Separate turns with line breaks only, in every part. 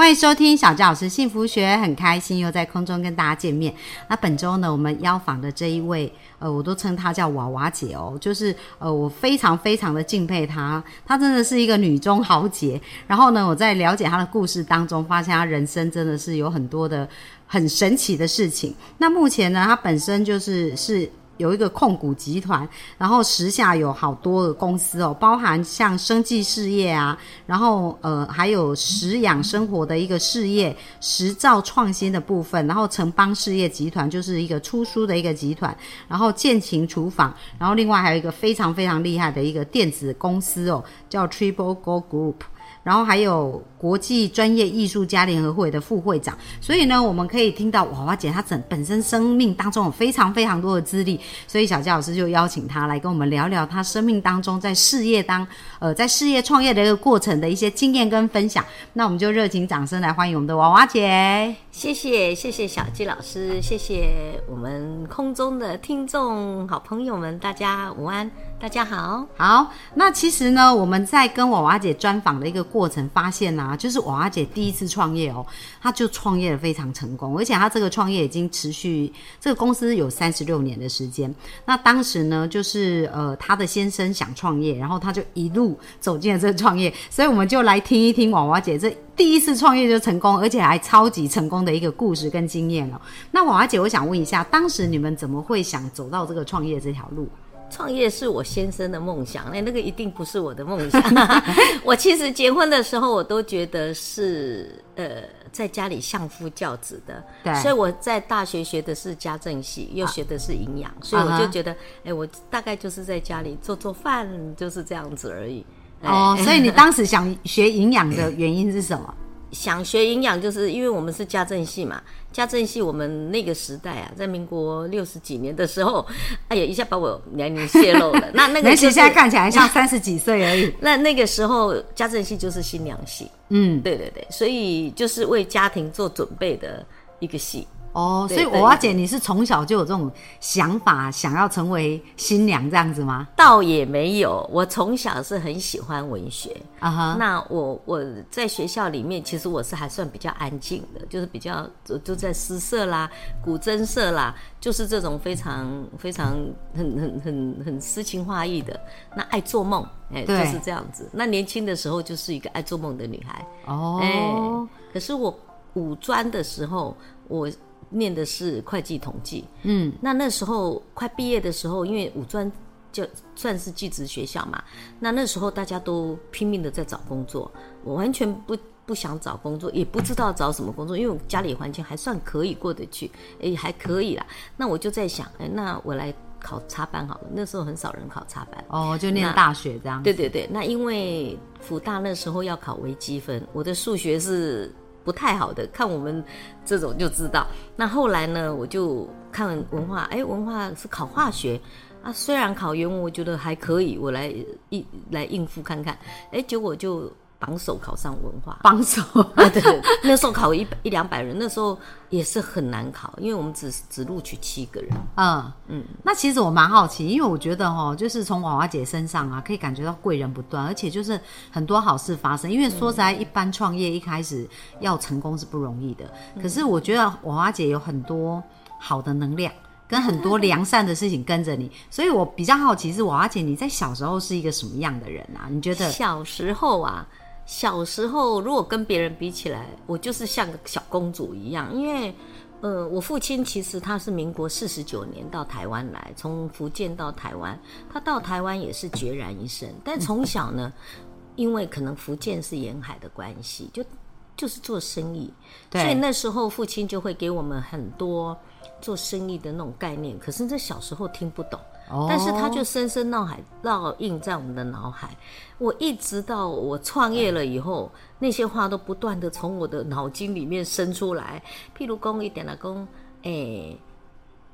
欢迎收听小佳老师幸福学，很开心又在空中跟大家见面。那本周呢，我们邀访的这一位，呃，我都称她叫娃娃姐哦，就是呃，我非常非常的敬佩她，她真的是一个女中豪杰。然后呢，我在了解她的故事当中，发现她人生真的是有很多的很神奇的事情。那目前呢，她本身就是是。有一个控股集团，然后时下有好多个公司哦，包含像生技事业啊，然后呃还有食养生活的一个事业，食造创新的部分，然后城邦事业集团就是一个出书的一个集团，然后建琴厨房，然后另外还有一个非常非常厉害的一个电子公司哦，叫 Triple Go Group。然后还有国际专业艺术家联合会的副会长，所以呢，我们可以听到娃娃姐她整本身生命当中有非常非常多的资历，所以小佳老师就邀请她来跟我们聊聊她生命当中在事业当呃在事业创业的一个过程的一些经验跟分享。那我们就热情掌声来欢迎我们的娃娃姐，
谢谢谢谢小纪老师，谢谢我们空中的听众好朋友们，大家午安。大家好，
好。那其实呢，我们在跟娃娃姐专访的一个过程，发现啊，就是娃娃姐第一次创业哦，她就创业的非常成功，而且她这个创业已经持续，这个公司有三十六年的时间。那当时呢，就是呃，她的先生想创业，然后她就一路走进了这个创业，所以我们就来听一听娃娃姐这第一次创业就成功，而且还超级成功的一个故事跟经验哦。那娃娃姐，我想问一下，当时你们怎么会想走到这个创业这条路？
创业是我先生的梦想，那那个一定不是我的梦想。我其实结婚的时候，我都觉得是呃，在家里相夫教子的。
对，
所以我在大学学的是家政系，又学的是营养，所以我就觉得，哎，我大概就是在家里做做饭，就是这样子而已。
哦，所以你当时想学营养的原因是什么？
想学营养，就是因为我们是家政系嘛。家政系我们那个时代啊，在民国六十几年的时候，哎呀，一下把我年龄泄露了。那那个
现在看起来像三十几岁而已。
那那个时候家政系就是新娘系，嗯，对对对，所以就是为家庭做准备的一个系。
哦，所以我阿姐，你是从小就有这种想法，想要成为新娘这样子吗？
倒也没有，我从小是很喜欢文学啊哈。那我我在学校里面，其实我是还算比较安静的，就是比较就就在诗社啦、古筝社啦，就是这种非常非常很很很很诗情画意的。那爱做梦，哎，就是这样子。那年轻的时候就是一个爱做梦的女孩哦。哎，可是我五专的时候，我。念的是会计统计，嗯，那那时候快毕业的时候，因为五专就算是技职学校嘛，那那时候大家都拼命的在找工作，我完全不不想找工作，也不知道找什么工作，因为我家里环境还算可以过得去，哎，还可以啦。那我就在想，哎，那我来考插班好了。那时候很少人考插班，
哦，就念大学这样。
对对对，那因为福大那时候要考微积分，我的数学是。不太好的，看我们这种就知道。那后来呢，我就看文化，哎，文化是考化学啊。虽然考原文我觉得还可以，我来应来应付看看。哎，结果就。榜首考上文化，
榜首
啊，对对，那时候考一一两百人，那时候也是很难考，因为我们只只录取七个人。
嗯嗯，那其实我蛮好奇，因为我觉得哈，就是从娃娃姐身上啊，可以感觉到贵人不断，而且就是很多好事发生。因为说实在，一般创业一开始要成功是不容易的，可是我觉得娃娃姐有很多好的能量，跟很多良善的事情跟着你，所以我比较好奇是娃娃姐你在小时候是一个什么样的人啊？你觉得
小时候啊？小时候，如果跟别人比起来，我就是像个小公主一样。因为，呃，我父亲其实他是民国四十九年到台湾来，从福建到台湾，他到台湾也是孑然一身。但从小呢，因为可能福建是沿海的关系，就就是做生意，所以那时候父亲就会给我们很多做生意的那种概念。可是这小时候听不懂。但是它就深深烙海烙印在我们的脑海，我一直到我创业了以后，那些话都不断的从我的脑筋里面生出来。譬如讲一点了，讲诶，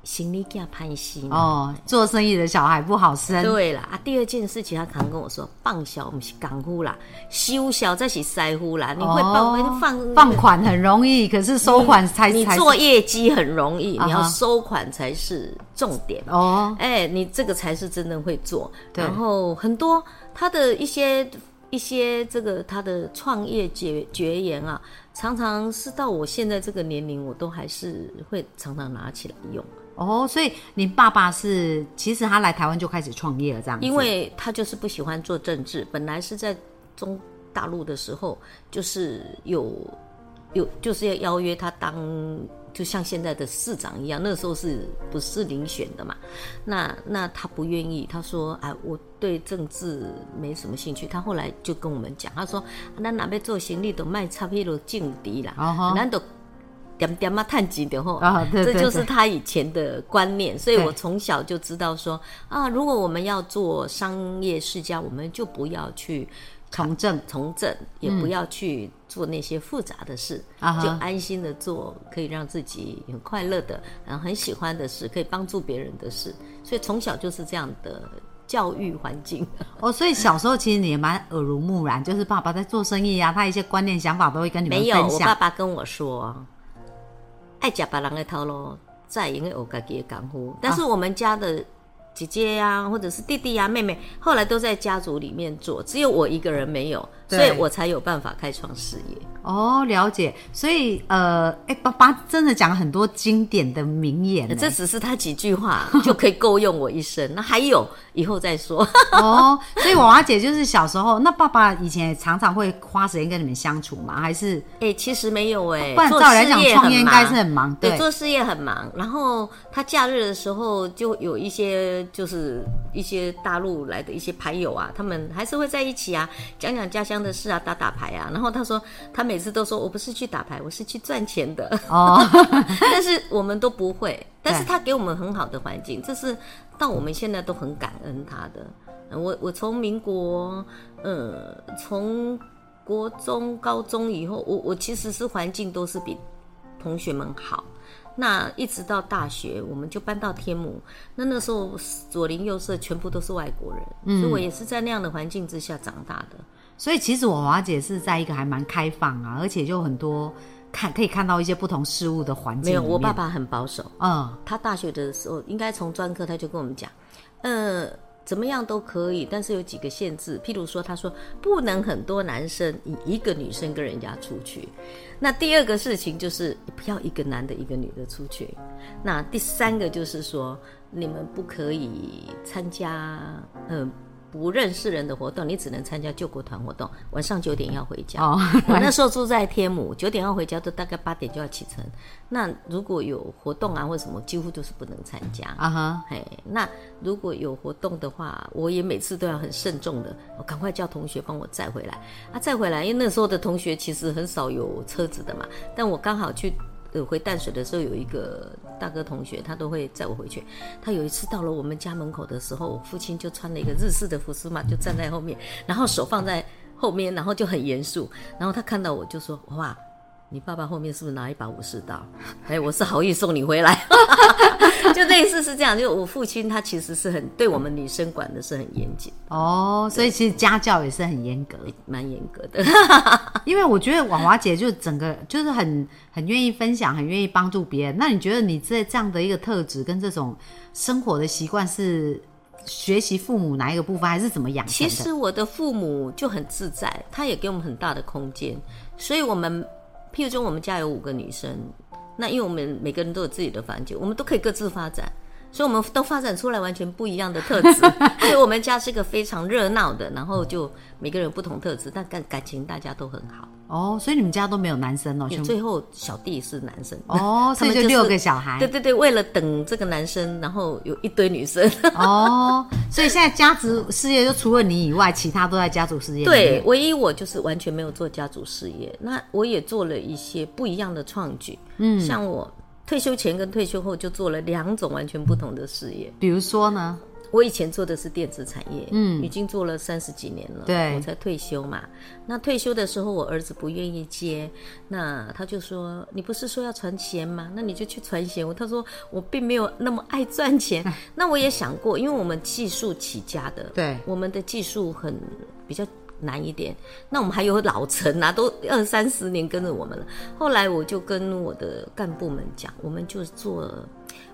行李架攀西
哦，做生意的小孩不好生。
对了啊，第二件事情他可能跟我说，放小不是港呼啦，收小再是塞呼啦。你会放放
放款很容易，可是收款才
你做业绩很容易，你要收款才是重点哦。哎，你这个才是真的会做。然后很多他的一些一些这个他的创业绝绝言啊，常常是到我现在这个年龄，我都还是会常常拿起来用。
哦，所以你爸爸是其实他来台湾就开始创业了，这样？
因为他就是不喜欢做政治，本来是在中大陆的时候，就是有有就是要邀约他当，就像现在的市长一样，那时候是不是遴选的嘛？那那他不愿意，他说：“哎，我对政治没什么兴趣。”他后来就跟我们讲，他说：“那哪边做行李都卖差不多劲敌啦，难得。”点点嘛，探几的吼，这就是他以前的观念，所以我从小就知道说啊，如果我们要做商业世家，我们就不要去
从政，
从政也不要去做那些复杂的事，就安心的做可以让自己很快乐的，然后很喜欢的事，可以帮助别人的事，所以从小就是这样的教育环境。
哦，所以小时候其实你也蛮耳濡目染，就是爸爸在做生意啊，他一些观念想法都会跟你们分享。没有，
我爸爸跟我说。爱食别人的套路，再因为我家己的功夫，但是我们家的。姐姐呀，或者是弟弟呀、妹妹，后来都在家族里面做，只有我一个人没有，所以我才有办法开创事业。
哦，了解。所以，呃，哎，爸爸真的讲很多经典的名言，
这只是他几句话就可以够用我一生。那还有，以后再说。
哦，所以娃娃姐就是小时候，那爸爸以前常常会花时间跟你们相处吗？还是？
哎，其实没有哎，
不然照来讲，创业应该是很忙，
对，做事业很忙。然后他假日的时候就有一些。就是一些大陆来的一些牌友啊，他们还是会在一起啊，讲讲家乡的事啊，打打牌啊。然后他说，他每次都说我不是去打牌，我是去赚钱的。哦，但是我们都不会。但是他给我们很好的环境，这是到我们现在都很感恩他的。我我从民国，呃，从国中、高中以后，我我其实是环境都是比同学们好。那一直到大学，我们就搬到天母。那那时候左邻右舍全部都是外国人，所以我也是在那样的环境之下长大的。
所以其实我华姐是在一个还蛮开放啊，而且就很多看可以看到一些不同事物的环境。没
有，我爸爸很保守。嗯，他大学的时候应该从专科他就跟我们讲，嗯。怎么样都可以，但是有几个限制。譬如说，他说不能很多男生以一个女生跟人家出去。那第二个事情就是不要一个男的一个女的出去。那第三个就是说，你们不可以参加，嗯。不认识人的活动，你只能参加救国团活动。晚上九点要回家。哦，我那时候住在天母，九点要回家，都大概八点就要启程。那如果有活动啊或什么，几乎都是不能参加。啊哈，嘿，那如果有活动的话，我也每次都要很慎重的，我赶快叫同学帮我载回来。啊，载回来，因为那时候的同学其实很少有车子的嘛，但我刚好去。呃，回淡水的时候有一个大哥同学，他都会载我回去。他有一次到了我们家门口的时候，我父亲就穿了一个日式的服饰嘛，就站在后面，然后手放在后面，然后就很严肃。然后他看到我就说：“哇。”你爸爸后面是不是拿一把武士刀？哎，我是好意送你回来，就类似是这样。就我父亲他其实是很对我们女生管的是很严谨
哦，所以其实家教也是很严格，
蛮严格的。
因为我觉得婉华姐就整个就是很很愿意分享，很愿意帮助别人。那你觉得你这这样的一个特质跟这种生活的习惯是学习父母哪一个部分，还是怎么养？
其实我的父母就很自在，他也给我们很大的空间，所以我们。譬如说，我们家有五个女生，那因为我们每个人都有自己的房间，我们都可以各自发展，所以我们都发展出来完全不一样的特质。所以我们家是一个非常热闹的，然后就每个人不同特质，但感感情大家都很好。
哦，所以你们家都没有男生哦？
最后小弟是男生
哦，所以就六个小孩。
对对对，为了等这个男生，然后有一堆女生
哦，所以现在家族事业就除了你以外，其他都在家族事业。
对，唯一我就是完全没有做家族事业。那我也做了一些不一样的创举，嗯，像我退休前跟退休后就做了两种完全不同的事业。
比如说呢？
我以前做的是电子产业，嗯，已经做了三十几年了，
对，
我才退休嘛。那退休的时候，我儿子不愿意接，那他就说：“你不是说要传钱吗？那你就去传钱。”我他说：“我并没有那么爱赚钱。”那我也想过，因为我们技术起家的，
对，
我们的技术很比较难一点。那我们还有老陈啊，都二三十年跟着我们了。后来我就跟我的干部们讲，我们就做。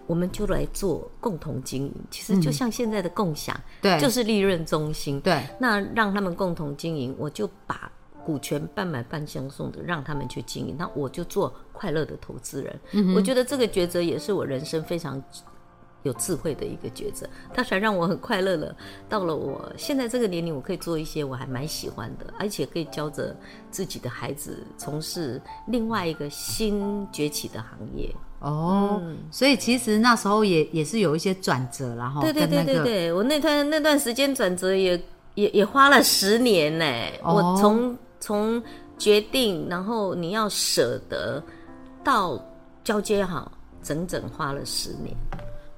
我们就来做共同经营，其实就像现在的共享，
对，
就是利润中心，
对。
那让他们共同经营，我就把股权半买半相送的让他们去经营，那我就做快乐的投资人。我觉得这个抉择也是我人生非常有智慧的一个抉择，它才让我很快乐了。到了我现在这个年龄，我可以做一些我还蛮喜欢的，而且可以教着自己的孩子从事另外一个新崛起的行业。
哦，所以其实那时候也也是有一些转折，然后
对对对对对，我那段那段时间转折也也也花了十年呢。我从从决定，然后你要舍得到交接好，整整花了十年。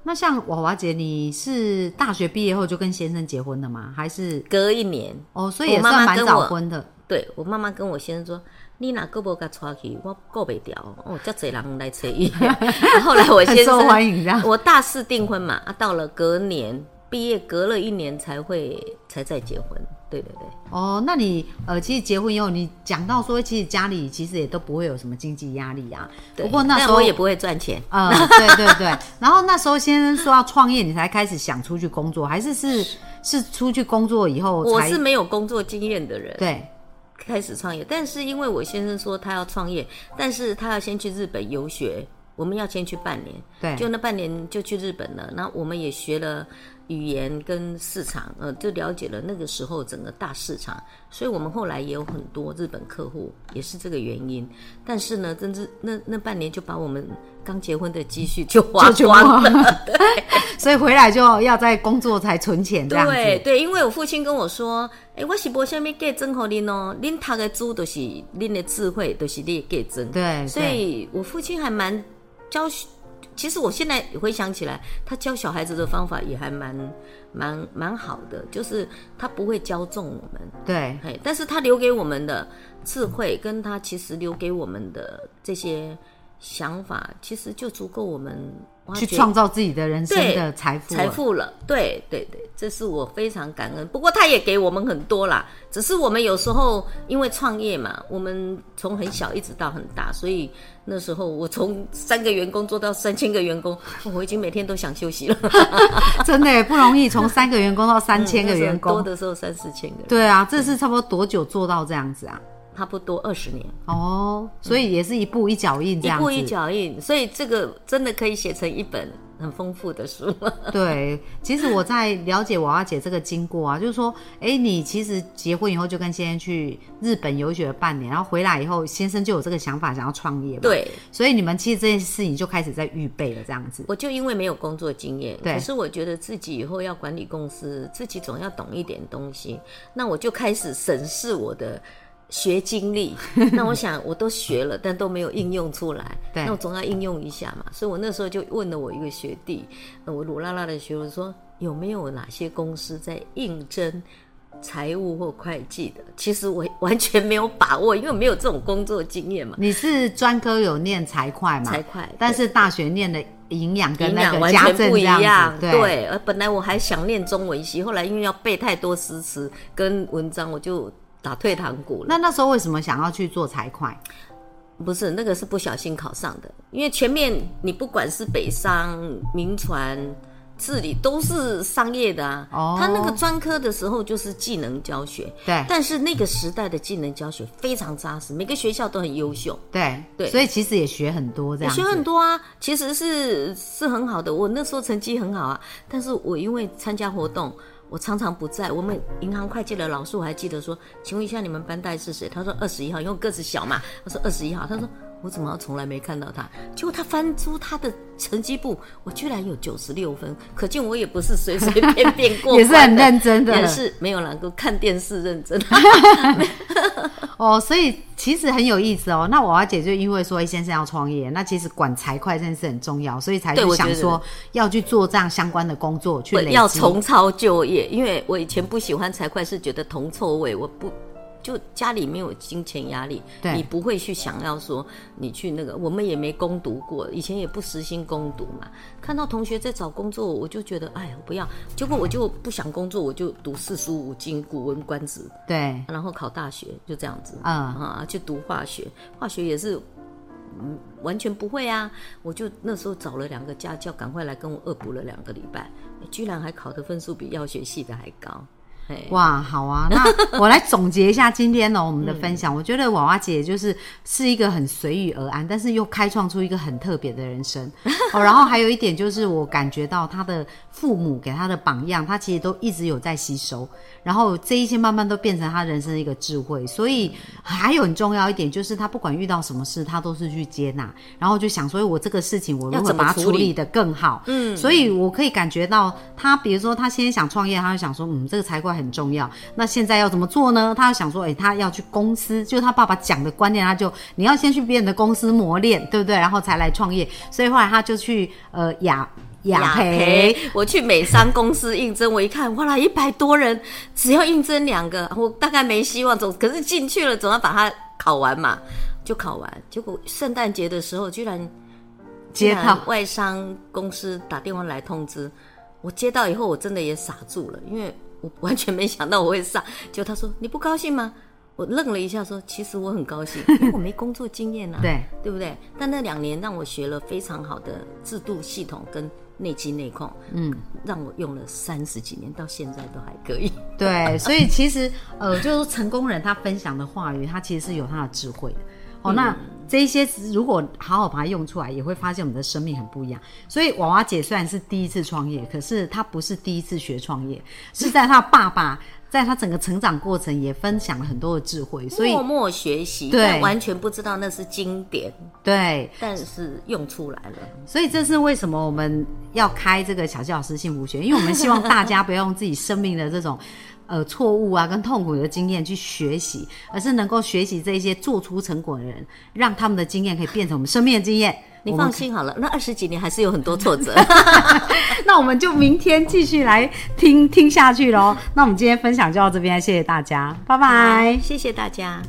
那像娃娃姐，你是大学毕业后就跟先生结婚的吗？还是
隔一年？
哦，所以也算蛮早婚的。
对我妈妈跟我先生说。你哪个不给抓去？我过不掉哦，这贼人来催伊。后来我先
受欢迎，
我大四订婚嘛，啊，到了隔年毕业，隔了一年才会才再结婚。对对对。
哦，那你呃，其实结婚以后，你讲到说，其实家里其实也都不会有什么经济压力啊。不过那时候
我也不会赚钱。
嗯，对对对。然后那时候先生说要创业，你才开始想出去工作，还是是是出去工作以后？
我是没有工作经验的人。
对。
开始创业，但是因为我先生说他要创业，但是他要先去日本游学，我们要先去半年，
对，
就那半年就去日本了。那我们也学了语言跟市场，呃，就了解了那个时候整个大市场，所以我们后来也有很多日本客户，也是这个原因。但是呢，真是那那半年就把我们。刚结婚的积蓄就花光了，对，
所以回来就要在工作才存钱这样子。
对对，因为我父亲跟我说：“哎，我是无虾米给增和您哦，您他的猪都是您的智慧，都是你给真。”
对，
所以我父亲还蛮教。其实我现在回想起来，他教小孩子的方法也还蛮蛮蛮好的，就是他不会教纵我们。
对，
但是他留给我们的智慧，跟他其实留给我们的这些。想法其实就足够我们
去创造自己的人生的财富
财富了。对对对，这是我非常感恩。不过他也给我们很多啦，只是我们有时候因为创业嘛，我们从很小一直到很大，所以那时候我从三个员工做到三千个员工，我已经每天都想休息了。
真的不容易，从 三个员工到三千个员工，
多的时候三四千个。
对啊，这是差不多多久做到这样子啊？
差不多二十年
哦，所以也是一步一脚印这样
子，一步一脚印，所以这个真的可以写成一本很丰富的书。
对，其实我在了解娃娃姐这个经过啊，就是说，哎，你其实结婚以后就跟先生去日本游学了半年，然后回来以后，先生就有这个想法想要创业，
对，
所以你们其实这件事情就开始在预备了这样子。
我就因为没有工作经验，可是我觉得自己以后要管理公司，自己总要懂一点东西，那我就开始审视我的。学经历，那我想我都学了，但都没有应用出来。那我总要应用一下嘛，所以我那时候就问了我一个学弟，我鲁拉拉的学弟说有没有哪些公司在应征财务或会计的？其实我完全没有把握，因为没有这种工作经验嘛。
你是专科有念财会嘛？
财会，
但是大学念的营养跟那个
完全不一
样。
对，而本来我还想念中文系，后来因为要背太多诗词跟文章，我就。打退堂鼓了。
那那时候为什么想要去做财会？
不是那个是不小心考上的，因为前面你不管是北商、民传、治理都是商业的啊。哦。他那个专科的时候就是技能教学。
对。
但是那个时代的技能教学非常扎实，每个学校都很优秀。
对对。所以其实也学很多这样。
学很多啊，其实是是很好的。我那时候成绩很好啊，但是我因为参加活动。我常常不在，我们银行会计的老师我还记得说，请问一下你们班代是谁？他说二十一号，因为个子小嘛。他说二十一号，他说我怎么从来没看到他？结果他翻出他的成绩簿，我居然有九十六分，可见我也不是随随便便过，
也是很认真的，
也是没有能够看电视认真。
哦，所以。其实很有意思哦。那娃娃姐就因为说先生要创业，那其实管财会这件事很重要，所以才去想说要去做这样相关的工作，去
要重操旧业。因为我以前不喜欢财会，是觉得铜臭味，我不。就家里没有金钱压力，你不会去想要说你去那个，我们也没攻读过，以前也不实行攻读嘛。看到同学在找工作，我就觉得哎呀不要，结果我就不想工作，我就读四书五经、古文观止，
对，
然后考大学就这样子。啊啊，去读化学，化学也是嗯完全不会啊，我就那时候找了两个家教，赶快来跟我恶补了两个礼拜，居然还考的分数比药学系的还高。
哇，好啊，那我来总结一下今天呢我们的分享。我觉得娃娃姐就是是一个很随遇而安，但是又开创出一个很特别的人生。哦，然后还有一点就是我感觉到她的父母给她的榜样，她其实都一直有在吸收，然后这一些慢慢都变成她人生的一个智慧。所以还有很重要一点就是，她不管遇到什么事，她都是去接纳，然后就想所以，我这个事情我如何把它处理的更好。嗯，所以我可以感觉到她，比如说她现在想创业，她就想说，嗯，这个财会。很重要。那现在要怎么做呢？他想说，哎，他要去公司，就是他爸爸讲的观念，他就你要先去别人的公司磨练，对不对？然后才来创业。所以后来他就去呃雅雅培，
我去美商公司应征，我一看，哇啦，一百多人，只要应征两个，我大概没希望。总可是进去了，总要把它考完嘛，就考完。结果圣诞节的时候，居然
接到
外商公司打电话来通知，我接到以后，我真的也傻住了，因为。我完全没想到我会上，就他说你不高兴吗？我愣了一下，说其实我很高兴，因为我没工作经验啊，
对
对不对？但那两年让我学了非常好的制度系统跟内机内控，嗯，让我用了三十几年，到现在都还可以。
对，所以其实呃，就是成功人他分享的话语，他其实是有他的智慧的。哦，那这一些如果好好把它用出来，也会发现我们的生命很不一样。所以娃娃姐虽然是第一次创业，可是她不是第一次学创业，是在她爸爸在她整个成长过程也分享了很多的智慧，所以
默默学习，对，完全不知道那是经典，
对，
但是用出来了。
所以这是为什么我们要开这个小纪老师幸福学，因为我们希望大家不要用自己生命的这种。呃，错误啊，跟痛苦的经验去学习，而是能够学习这些做出成果的人，让他们的经验可以变成我们生命的经验。
你放心好了，那二十几年还是有很多挫折。
那我们就明天继续来听听下去喽。那我们今天分享就到这边，谢谢大家，拜拜，
谢谢大家。